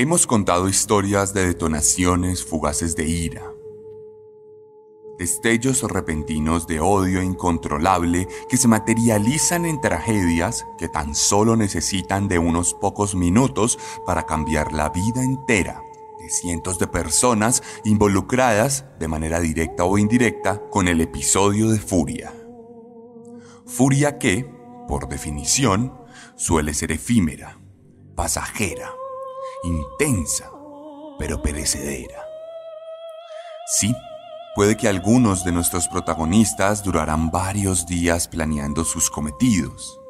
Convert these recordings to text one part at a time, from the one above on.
Hemos contado historias de detonaciones fugaces de ira, destellos repentinos de odio incontrolable que se materializan en tragedias que tan solo necesitan de unos pocos minutos para cambiar la vida entera de cientos de personas involucradas de manera directa o indirecta con el episodio de furia. Furia que, por definición, suele ser efímera, pasajera intensa, pero perecedera. Sí, puede que algunos de nuestros protagonistas durarán varios días planeando sus cometidos,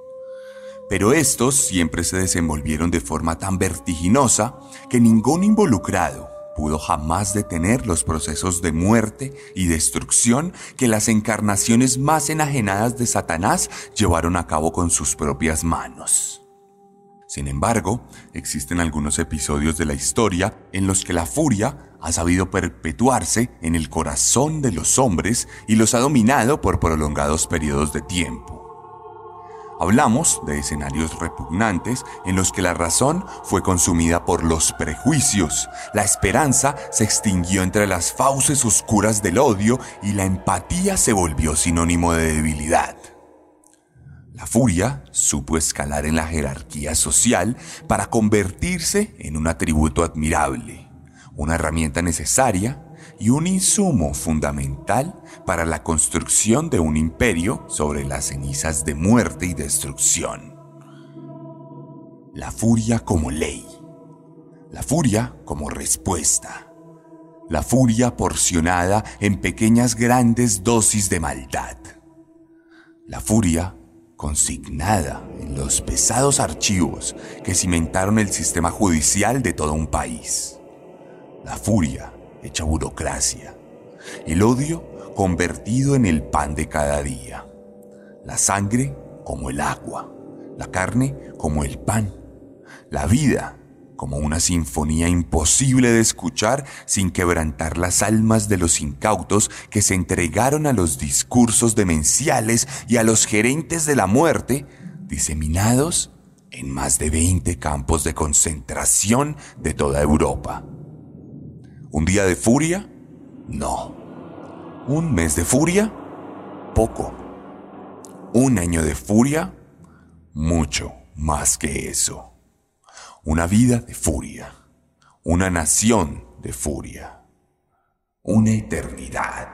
pero estos siempre se desenvolvieron de forma tan vertiginosa que ningún involucrado pudo jamás detener los procesos de muerte y destrucción que las encarnaciones más enajenadas de Satanás llevaron a cabo con sus propias manos. Sin embargo, existen algunos episodios de la historia en los que la furia ha sabido perpetuarse en el corazón de los hombres y los ha dominado por prolongados periodos de tiempo. Hablamos de escenarios repugnantes en los que la razón fue consumida por los prejuicios, la esperanza se extinguió entre las fauces oscuras del odio y la empatía se volvió sinónimo de debilidad. La furia supo escalar en la jerarquía social para convertirse en un atributo admirable, una herramienta necesaria y un insumo fundamental para la construcción de un imperio sobre las cenizas de muerte y destrucción. La furia como ley. La furia como respuesta. La furia porcionada en pequeñas grandes dosis de maldad. La furia consignada en los pesados archivos que cimentaron el sistema judicial de todo un país. La furia hecha burocracia. El odio convertido en el pan de cada día. La sangre como el agua. La carne como el pan. La vida como una sinfonía imposible de escuchar sin quebrantar las almas de los incautos que se entregaron a los discursos demenciales y a los gerentes de la muerte, diseminados en más de 20 campos de concentración de toda Europa. ¿Un día de furia? No. ¿Un mes de furia? Poco. ¿Un año de furia? Mucho más que eso. Una vida de furia. Una nación de furia. Una eternidad.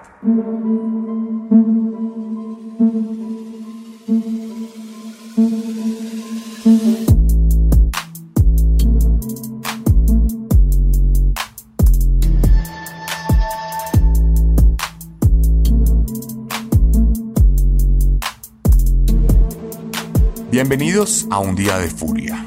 Bienvenidos a un día de furia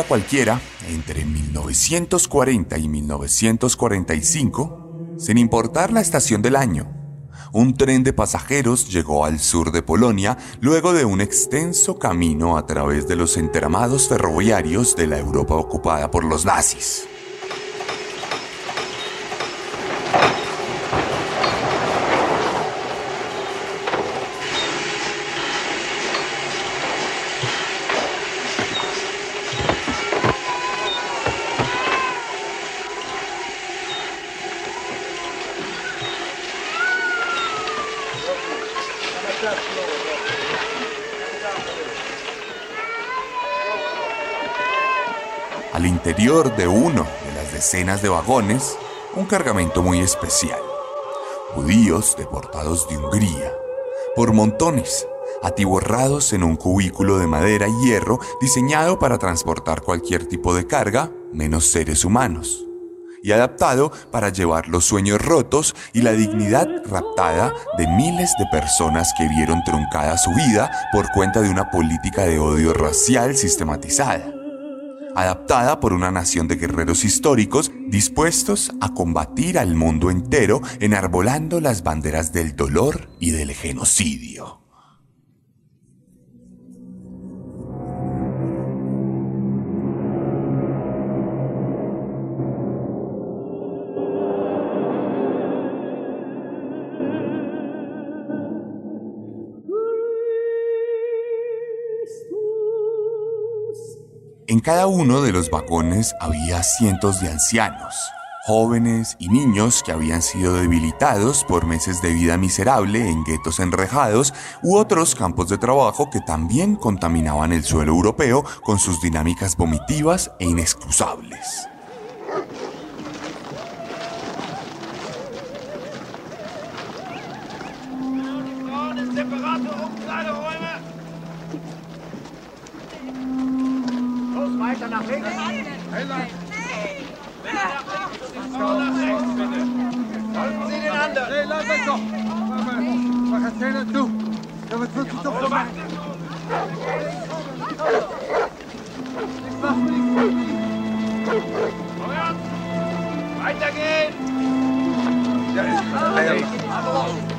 Cualquiera, entre 1940 y 1945, sin importar la estación del año, un tren de pasajeros llegó al sur de Polonia luego de un extenso camino a través de los entramados ferroviarios de la Europa ocupada por los nazis. Al de uno de las decenas de vagones, un cargamento muy especial. Judíos deportados de Hungría, por montones, atiborrados en un cubículo de madera y hierro diseñado para transportar cualquier tipo de carga, menos seres humanos, y adaptado para llevar los sueños rotos y la dignidad raptada de miles de personas que vieron truncada su vida por cuenta de una política de odio racial sistematizada adaptada por una nación de guerreros históricos dispuestos a combatir al mundo entero enarbolando las banderas del dolor y del genocidio. Cada uno de los vagones había cientos de ancianos, jóvenes y niños que habían sido debilitados por meses de vida miserable en guetos enrejados u otros campos de trabajo que también contaminaban el suelo europeo con sus dinámicas vomitivas e inexcusables. Weiter nach links. Folgen Sie den anderen. Nee, laat mij toch. Waar gaat zij naartoe? Ja, wat wilt u toch van mij? Ik wacht niet voor jullie. Weitergehen! Ja, is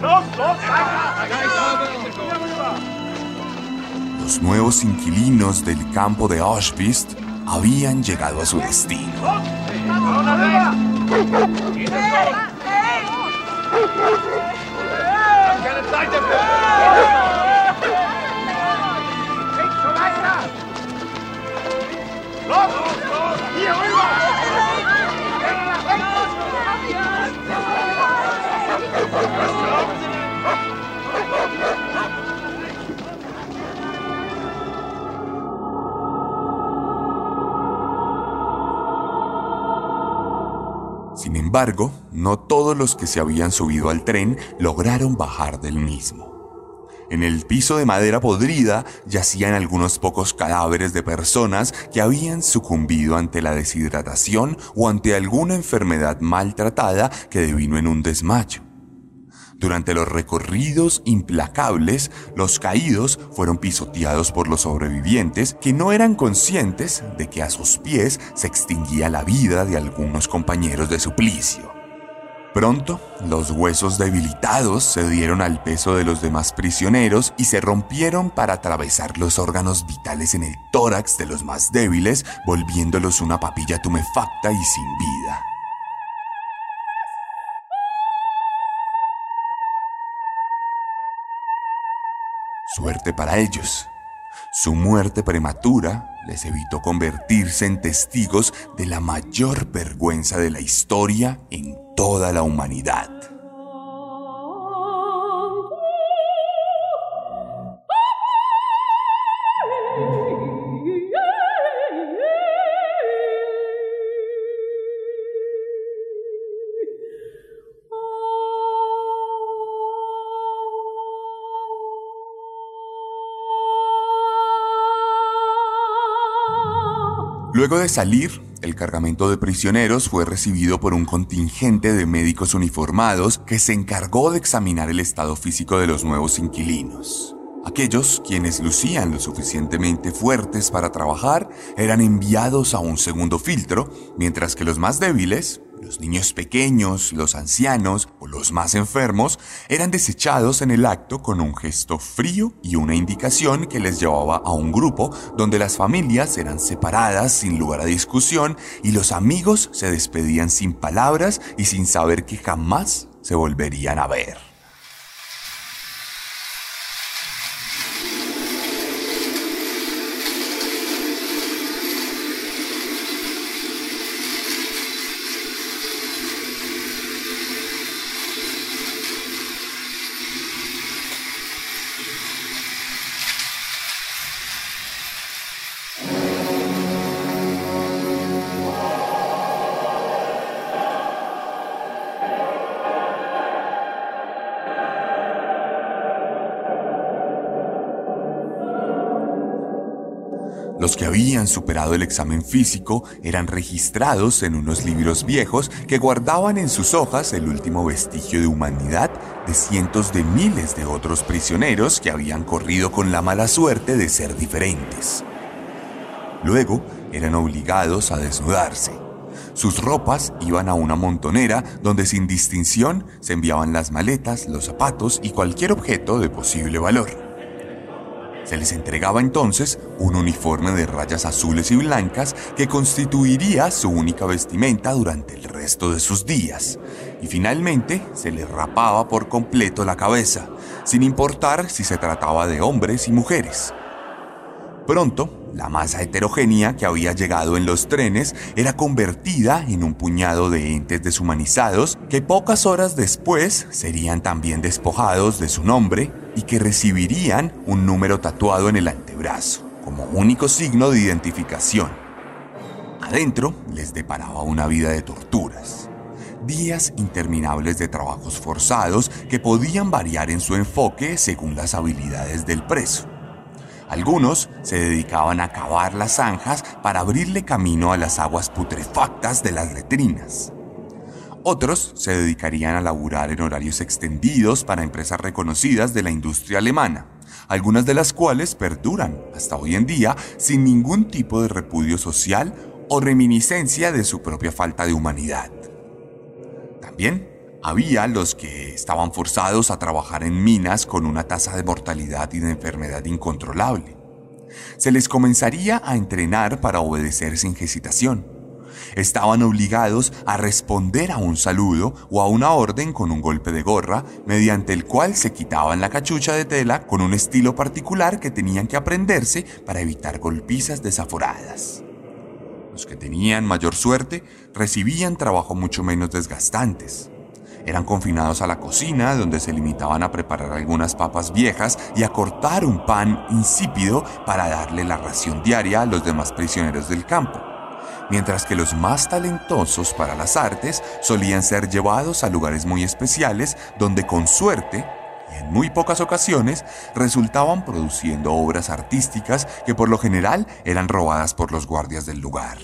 Los, los, weiter! Los nuevos inquilinos del campo de Auschwitz habían llegado a su destino. Embargo, no todos los que se habían subido al tren lograron bajar del mismo. En el piso de madera podrida yacían algunos pocos cadáveres de personas que habían sucumbido ante la deshidratación o ante alguna enfermedad maltratada que devino en un desmayo. Durante los recorridos implacables, los caídos fueron pisoteados por los sobrevivientes que no eran conscientes de que a sus pies se extinguía la vida de algunos compañeros de suplicio. Pronto, los huesos debilitados se dieron al peso de los demás prisioneros y se rompieron para atravesar los órganos vitales en el tórax de los más débiles, volviéndolos una papilla tumefacta y sin vida. Suerte para ellos. Su muerte prematura les evitó convertirse en testigos de la mayor vergüenza de la historia en toda la humanidad. Luego de salir, el cargamento de prisioneros fue recibido por un contingente de médicos uniformados que se encargó de examinar el estado físico de los nuevos inquilinos. Aquellos quienes lucían lo suficientemente fuertes para trabajar eran enviados a un segundo filtro, mientras que los más débiles, los niños pequeños, los ancianos los más enfermos eran desechados en el acto con un gesto frío y una indicación que les llevaba a un grupo donde las familias eran separadas sin lugar a discusión y los amigos se despedían sin palabras y sin saber que jamás se volverían a ver. Los que habían superado el examen físico eran registrados en unos libros viejos que guardaban en sus hojas el último vestigio de humanidad de cientos de miles de otros prisioneros que habían corrido con la mala suerte de ser diferentes. Luego eran obligados a desnudarse. Sus ropas iban a una montonera donde sin distinción se enviaban las maletas, los zapatos y cualquier objeto de posible valor. Se les entregaba entonces un uniforme de rayas azules y blancas que constituiría su única vestimenta durante el resto de sus días. Y finalmente se les rapaba por completo la cabeza, sin importar si se trataba de hombres y mujeres. Pronto, la masa heterogénea que había llegado en los trenes era convertida en un puñado de entes deshumanizados que pocas horas después serían también despojados de su nombre y que recibirían un número tatuado en el antebrazo como único signo de identificación. Adentro les deparaba una vida de torturas, días interminables de trabajos forzados que podían variar en su enfoque según las habilidades del preso. Algunos se dedicaban a cavar las zanjas para abrirle camino a las aguas putrefactas de las letrinas. Otros se dedicarían a laburar en horarios extendidos para empresas reconocidas de la industria alemana, algunas de las cuales perduran hasta hoy en día sin ningún tipo de repudio social o reminiscencia de su propia falta de humanidad. También había los que estaban forzados a trabajar en minas con una tasa de mortalidad y de enfermedad incontrolable. Se les comenzaría a entrenar para obedecer sin hesitación estaban obligados a responder a un saludo o a una orden con un golpe de gorra, mediante el cual se quitaban la cachucha de tela con un estilo particular que tenían que aprenderse para evitar golpizas desaforadas. Los que tenían mayor suerte recibían trabajo mucho menos desgastantes. Eran confinados a la cocina, donde se limitaban a preparar algunas papas viejas y a cortar un pan insípido para darle la ración diaria a los demás prisioneros del campo mientras que los más talentosos para las artes solían ser llevados a lugares muy especiales donde con suerte y en muy pocas ocasiones resultaban produciendo obras artísticas que por lo general eran robadas por los guardias del lugar.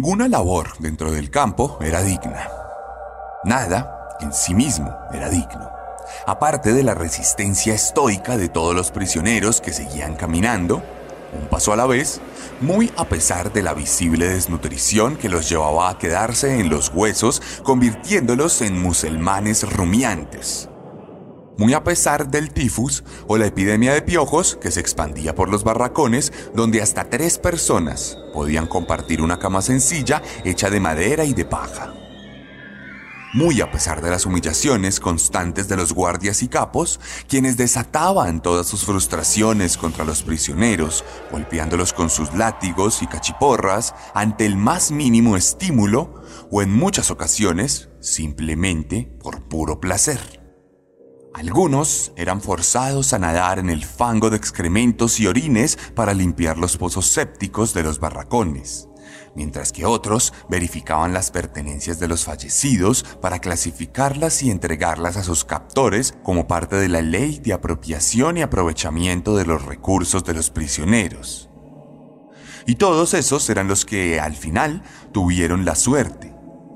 Ninguna labor dentro del campo era digna. Nada en sí mismo era digno. Aparte de la resistencia estoica de todos los prisioneros que seguían caminando, un paso a la vez, muy a pesar de la visible desnutrición que los llevaba a quedarse en los huesos, convirtiéndolos en musulmanes rumiantes muy a pesar del tifus o la epidemia de piojos que se expandía por los barracones, donde hasta tres personas podían compartir una cama sencilla hecha de madera y de paja. Muy a pesar de las humillaciones constantes de los guardias y capos, quienes desataban todas sus frustraciones contra los prisioneros, golpeándolos con sus látigos y cachiporras ante el más mínimo estímulo, o en muchas ocasiones simplemente por puro placer. Algunos eran forzados a nadar en el fango de excrementos y orines para limpiar los pozos sépticos de los barracones, mientras que otros verificaban las pertenencias de los fallecidos para clasificarlas y entregarlas a sus captores como parte de la ley de apropiación y aprovechamiento de los recursos de los prisioneros. Y todos esos eran los que, al final, tuvieron la suerte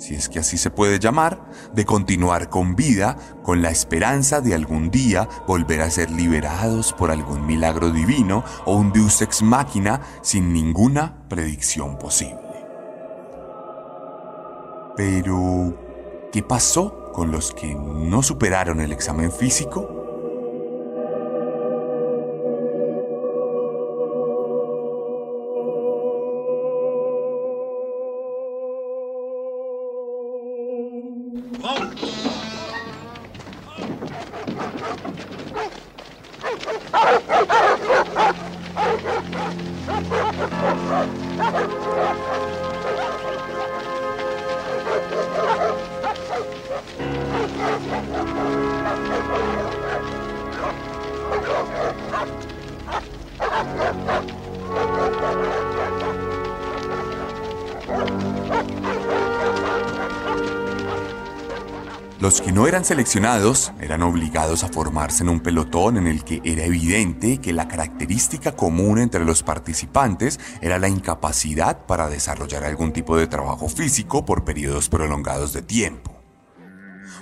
si es que así se puede llamar, de continuar con vida con la esperanza de algún día volver a ser liberados por algún milagro divino o un deus ex machina sin ninguna predicción posible. Pero, ¿qué pasó con los que no superaron el examen físico? Los que no eran seleccionados eran obligados a formarse en un pelotón en el que era evidente que la característica común entre los participantes era la incapacidad para desarrollar algún tipo de trabajo físico por periodos prolongados de tiempo.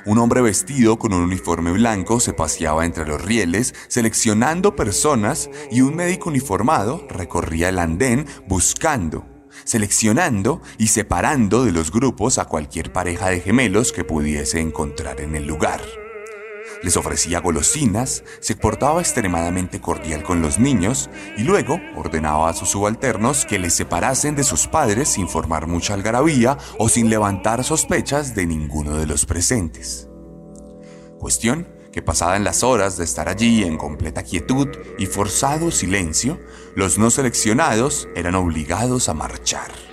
Un hombre vestido con un uniforme blanco se paseaba entre los rieles seleccionando personas y un médico uniformado recorría el andén buscando seleccionando y separando de los grupos a cualquier pareja de gemelos que pudiese encontrar en el lugar. Les ofrecía golosinas, se portaba extremadamente cordial con los niños y luego ordenaba a sus subalternos que les separasen de sus padres sin formar mucha algarabía o sin levantar sospechas de ninguno de los presentes. Cuestión que pasadas las horas de estar allí en completa quietud y forzado silencio, los no seleccionados eran obligados a marchar.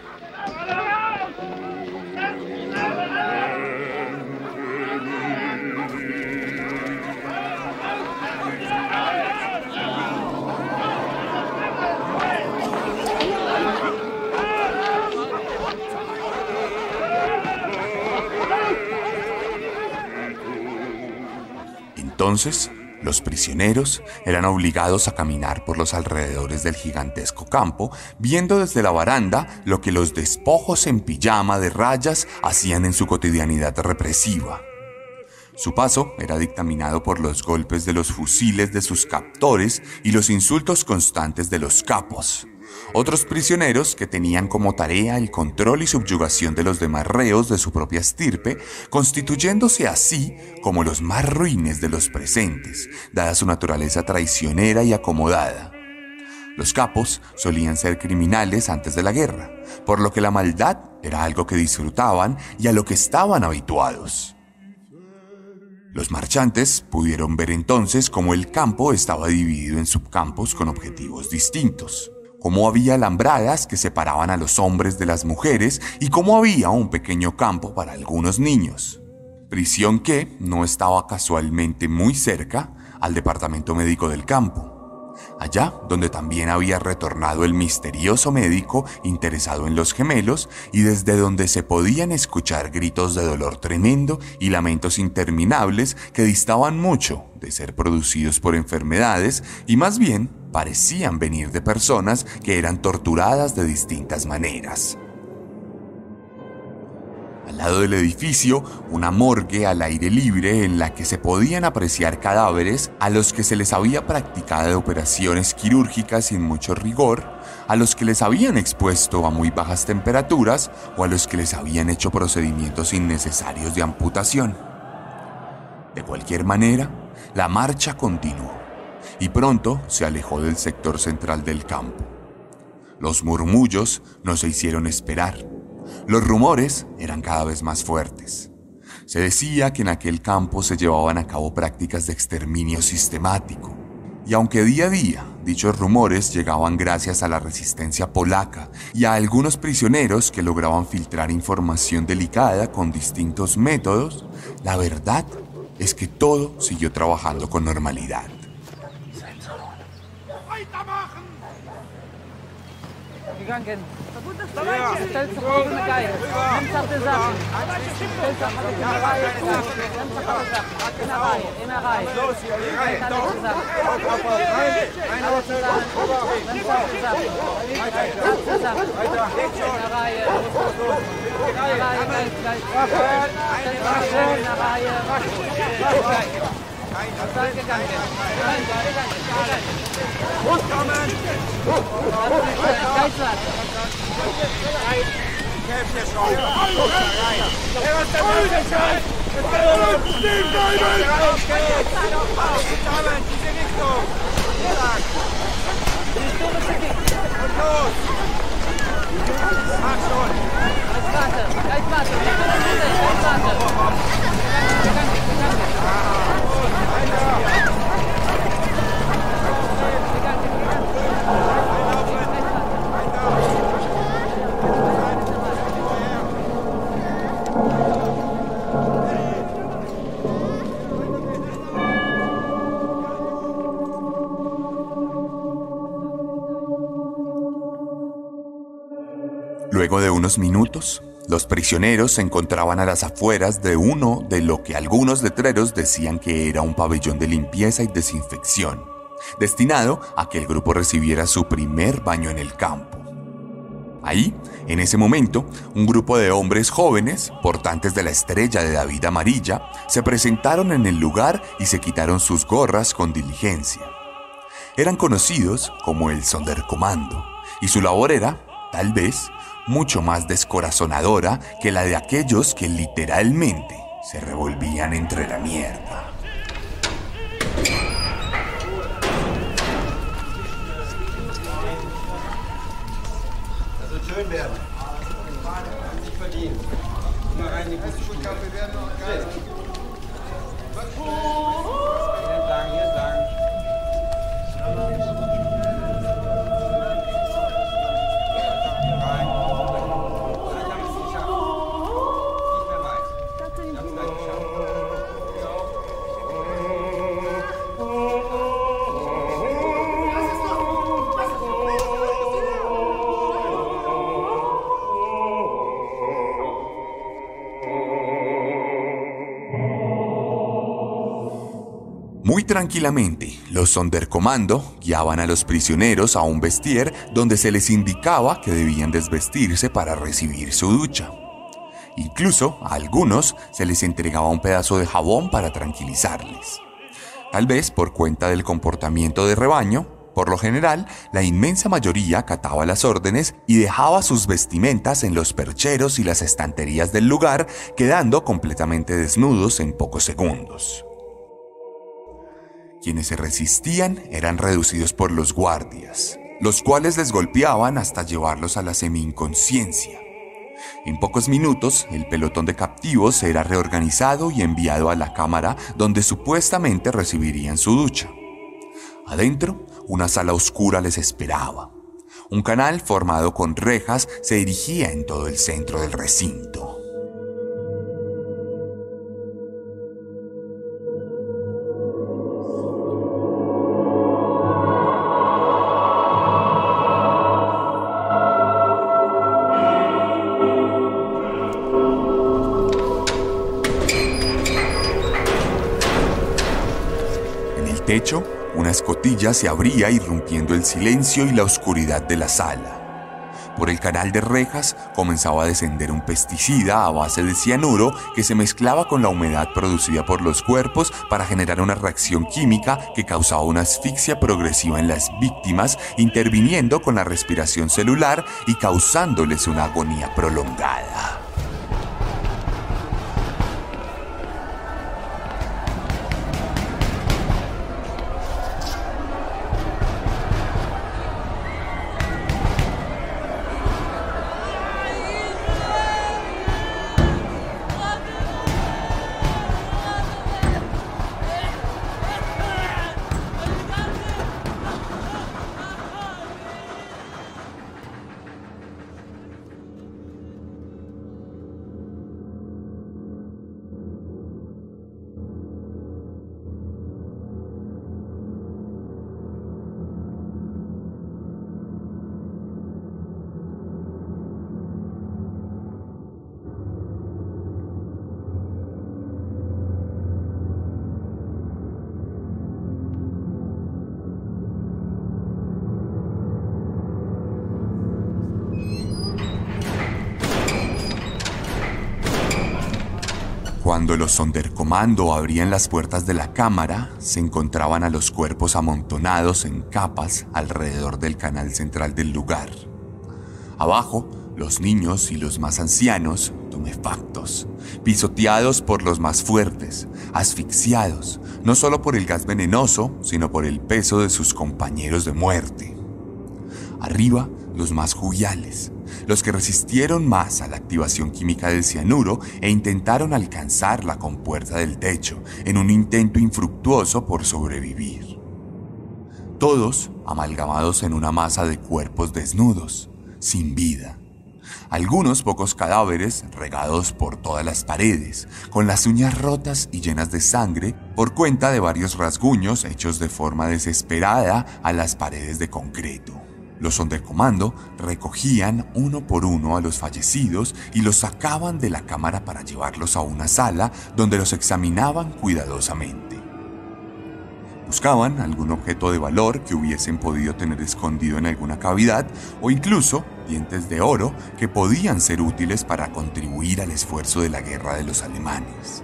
Entonces, los prisioneros eran obligados a caminar por los alrededores del gigantesco campo, viendo desde la baranda lo que los despojos en pijama de rayas hacían en su cotidianidad represiva. Su paso era dictaminado por los golpes de los fusiles de sus captores y los insultos constantes de los capos. Otros prisioneros que tenían como tarea el control y subyugación de los demás reos de su propia estirpe, constituyéndose así como los más ruines de los presentes, dada su naturaleza traicionera y acomodada. Los capos solían ser criminales antes de la guerra, por lo que la maldad era algo que disfrutaban y a lo que estaban habituados. Los marchantes pudieron ver entonces cómo el campo estaba dividido en subcampos con objetivos distintos, cómo había alambradas que separaban a los hombres de las mujeres y cómo había un pequeño campo para algunos niños. Prisión que no estaba casualmente muy cerca al departamento médico del campo allá donde también había retornado el misterioso médico interesado en los gemelos y desde donde se podían escuchar gritos de dolor tremendo y lamentos interminables que distaban mucho de ser producidos por enfermedades y más bien parecían venir de personas que eran torturadas de distintas maneras. Al lado del edificio, una morgue al aire libre en la que se podían apreciar cadáveres a los que se les había practicado operaciones quirúrgicas sin mucho rigor, a los que les habían expuesto a muy bajas temperaturas o a los que les habían hecho procedimientos innecesarios de amputación. De cualquier manera, la marcha continuó y pronto se alejó del sector central del campo. Los murmullos no se hicieron esperar los rumores eran cada vez más fuertes. Se decía que en aquel campo se llevaban a cabo prácticas de exterminio sistemático. Y aunque día a día dichos rumores llegaban gracias a la resistencia polaca y a algunos prisioneros que lograban filtrar información delicada con distintos métodos, la verdad es que todo siguió trabajando con normalidad. Ja. Stellt sich auf eine Geige. Nimmt auf die Sachen. Stellt sich auf die Reihe. Nimmt sich auf die Sachen. In der Reihe. In der Reihe. Los hier. Rein. Da auf die Sachen. Rein. Rein auf Sachen. Nimmt auf die Sachen. Auf die Sachen. Weiter. In der Reihe. In der Reihe. Gleich, gleich. In der Reihe. Seid gegangen. Nein, gegangen. Uitmaken, uitmaken, uitmaken. Bedankt, bedankt. De unos minutos, los prisioneros se encontraban a las afueras de uno de lo que algunos letreros decían que era un pabellón de limpieza y desinfección, destinado a que el grupo recibiera su primer baño en el campo. Ahí, en ese momento, un grupo de hombres jóvenes, portantes de la estrella de David Amarilla, se presentaron en el lugar y se quitaron sus gorras con diligencia. Eran conocidos como el Sonderkommando, y su labor era, tal vez, mucho más descorazonadora que la de aquellos que literalmente se revolvían entre la mierda. Tranquilamente, los Sonderkommando guiaban a los prisioneros a un vestier donde se les indicaba que debían desvestirse para recibir su ducha. Incluso a algunos se les entregaba un pedazo de jabón para tranquilizarles. Tal vez por cuenta del comportamiento de rebaño, por lo general, la inmensa mayoría acataba las órdenes y dejaba sus vestimentas en los percheros y las estanterías del lugar, quedando completamente desnudos en pocos segundos. Quienes se resistían eran reducidos por los guardias, los cuales les golpeaban hasta llevarlos a la semi-inconsciencia. En pocos minutos, el pelotón de captivos era reorganizado y enviado a la cámara donde supuestamente recibirían su ducha. Adentro, una sala oscura les esperaba. Un canal formado con rejas se dirigía en todo el centro del recinto. Techo, una escotilla se abría irrumpiendo el silencio y la oscuridad de la sala. Por el canal de rejas comenzaba a descender un pesticida a base de cianuro que se mezclaba con la humedad producida por los cuerpos para generar una reacción química que causaba una asfixia progresiva en las víctimas, interviniendo con la respiración celular y causándoles una agonía prolongada. Cuando los Sonderkommando abrían las puertas de la cámara, se encontraban a los cuerpos amontonados en capas alrededor del canal central del lugar. Abajo, los niños y los más ancianos, tumefactos, pisoteados por los más fuertes, asfixiados, no solo por el gas venenoso, sino por el peso de sus compañeros de muerte. Arriba, los más juguiales, los que resistieron más a la activación química del cianuro e intentaron alcanzar la compuerta del techo en un intento infructuoso por sobrevivir. Todos amalgamados en una masa de cuerpos desnudos, sin vida. Algunos pocos cadáveres regados por todas las paredes, con las uñas rotas y llenas de sangre por cuenta de varios rasguños hechos de forma desesperada a las paredes de concreto. Los Sonderkommando recogían uno por uno a los fallecidos y los sacaban de la cámara para llevarlos a una sala donde los examinaban cuidadosamente. Buscaban algún objeto de valor que hubiesen podido tener escondido en alguna cavidad o incluso dientes de oro que podían ser útiles para contribuir al esfuerzo de la guerra de los alemanes.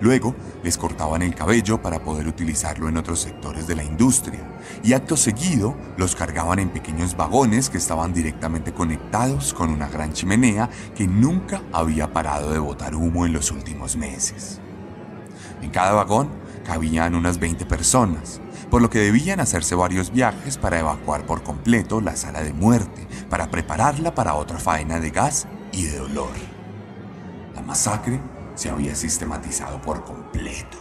Luego les cortaban el cabello para poder utilizarlo en otros sectores de la industria y acto seguido los cargaban en pequeños vagones que estaban directamente conectados con una gran chimenea que nunca había parado de botar humo en los últimos meses. En cada vagón cabían unas 20 personas, por lo que debían hacerse varios viajes para evacuar por completo la sala de muerte, para prepararla para otra faena de gas y de dolor. La masacre se había sistematizado por completo.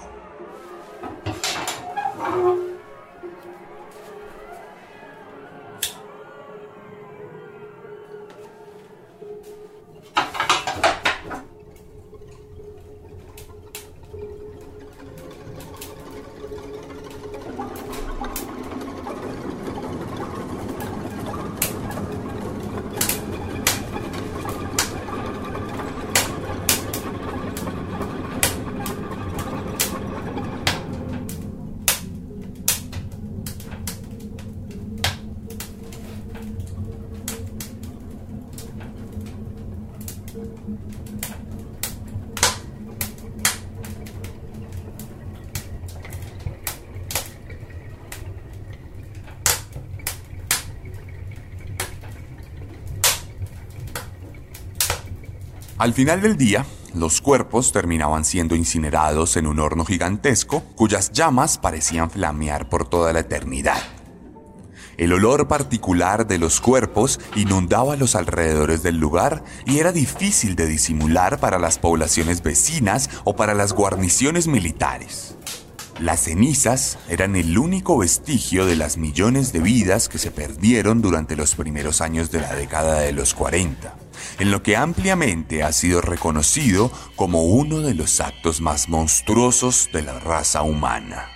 Al final del día, los cuerpos terminaban siendo incinerados en un horno gigantesco cuyas llamas parecían flamear por toda la eternidad. El olor particular de los cuerpos inundaba los alrededores del lugar y era difícil de disimular para las poblaciones vecinas o para las guarniciones militares. Las cenizas eran el único vestigio de las millones de vidas que se perdieron durante los primeros años de la década de los 40, en lo que ampliamente ha sido reconocido como uno de los actos más monstruosos de la raza humana.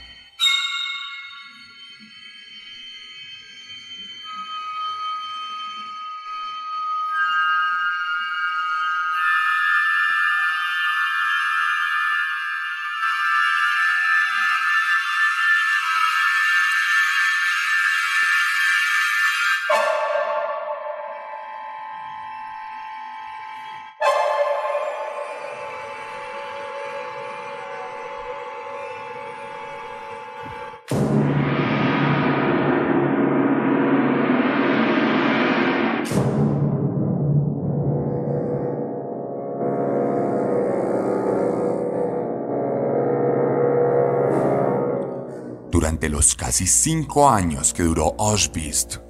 Durante los casi cinco años que duró Auschwitz,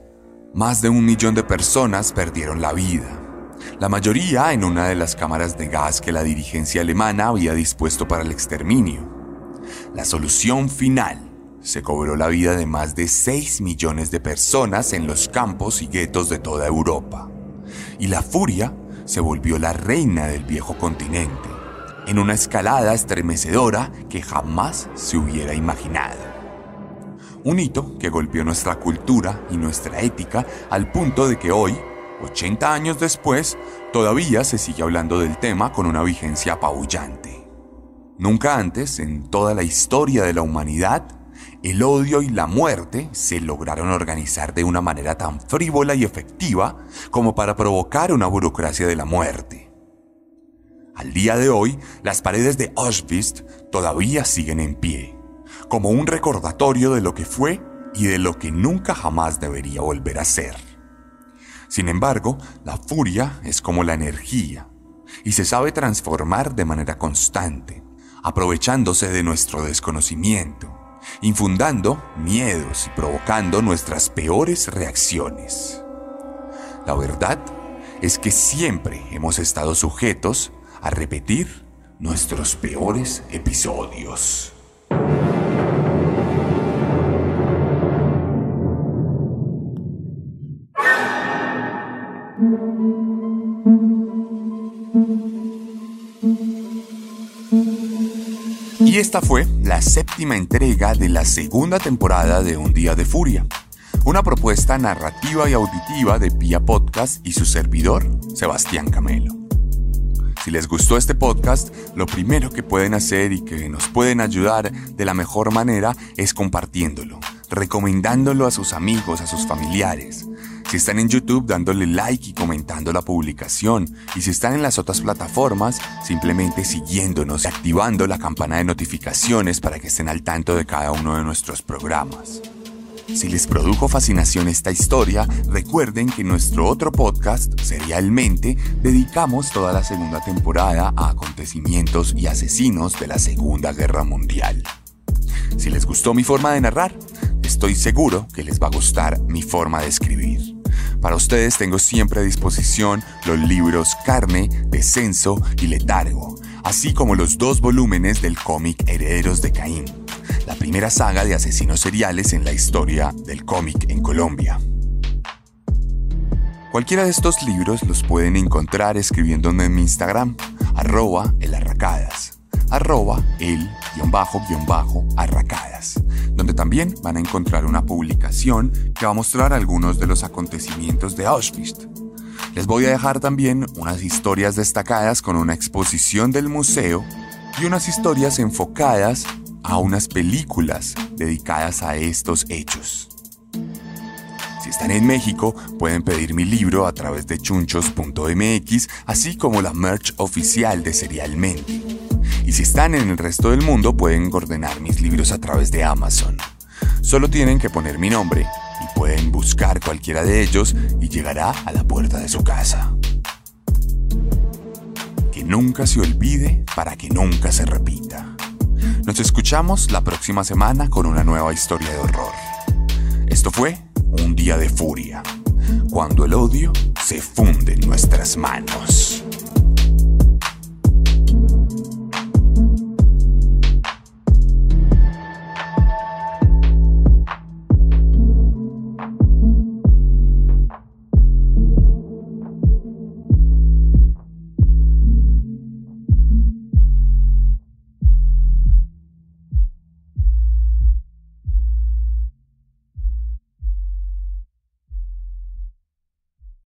más de un millón de personas perdieron la vida, la mayoría en una de las cámaras de gas que la dirigencia alemana había dispuesto para el exterminio. La solución final se cobró la vida de más de 6 millones de personas en los campos y guetos de toda Europa. Y la furia se volvió la reina del viejo continente, en una escalada estremecedora que jamás se hubiera imaginado. Un hito que golpeó nuestra cultura y nuestra ética al punto de que hoy, 80 años después, todavía se sigue hablando del tema con una vigencia apabullante. Nunca antes, en toda la historia de la humanidad, el odio y la muerte se lograron organizar de una manera tan frívola y efectiva como para provocar una burocracia de la muerte. Al día de hoy, las paredes de Auschwitz todavía siguen en pie como un recordatorio de lo que fue y de lo que nunca jamás debería volver a ser. Sin embargo, la furia es como la energía y se sabe transformar de manera constante, aprovechándose de nuestro desconocimiento, infundando miedos y provocando nuestras peores reacciones. La verdad es que siempre hemos estado sujetos a repetir nuestros peores episodios. Esta fue la séptima entrega de la segunda temporada de Un Día de Furia, una propuesta narrativa y auditiva de Pia Podcast y su servidor, Sebastián Camelo. Si les gustó este podcast, lo primero que pueden hacer y que nos pueden ayudar de la mejor manera es compartiéndolo, recomendándolo a sus amigos, a sus familiares. Si están en YouTube, dándole like y comentando la publicación. Y si están en las otras plataformas, simplemente siguiéndonos y activando la campana de notificaciones para que estén al tanto de cada uno de nuestros programas. Si les produjo fascinación esta historia, recuerden que nuestro otro podcast, Serialmente, dedicamos toda la segunda temporada a acontecimientos y asesinos de la Segunda Guerra Mundial. Si les gustó mi forma de narrar, estoy seguro que les va a gustar mi forma de escribir. Para ustedes tengo siempre a disposición los libros Carne, Descenso y Letargo, así como los dos volúmenes del cómic Herederos de Caín, la primera saga de asesinos seriales en la historia del cómic en Colombia. Cualquiera de estos libros los pueden encontrar escribiéndome en mi Instagram, arroba elarracadas arroba el guion bajo guion bajo arracadas, donde también van a encontrar una publicación que va a mostrar algunos de los acontecimientos de Auschwitz. Les voy a dejar también unas historias destacadas con una exposición del museo y unas historias enfocadas a unas películas dedicadas a estos hechos. Si están en México, pueden pedir mi libro a través de chunchos.mx, así como la merch oficial de Serialmente. Y si están en el resto del mundo, pueden ordenar mis libros a través de Amazon. Solo tienen que poner mi nombre y pueden buscar cualquiera de ellos y llegará a la puerta de su casa. Que nunca se olvide para que nunca se repita. Nos escuchamos la próxima semana con una nueva historia de horror. Esto fue un día de furia, cuando el odio se funde en nuestras manos.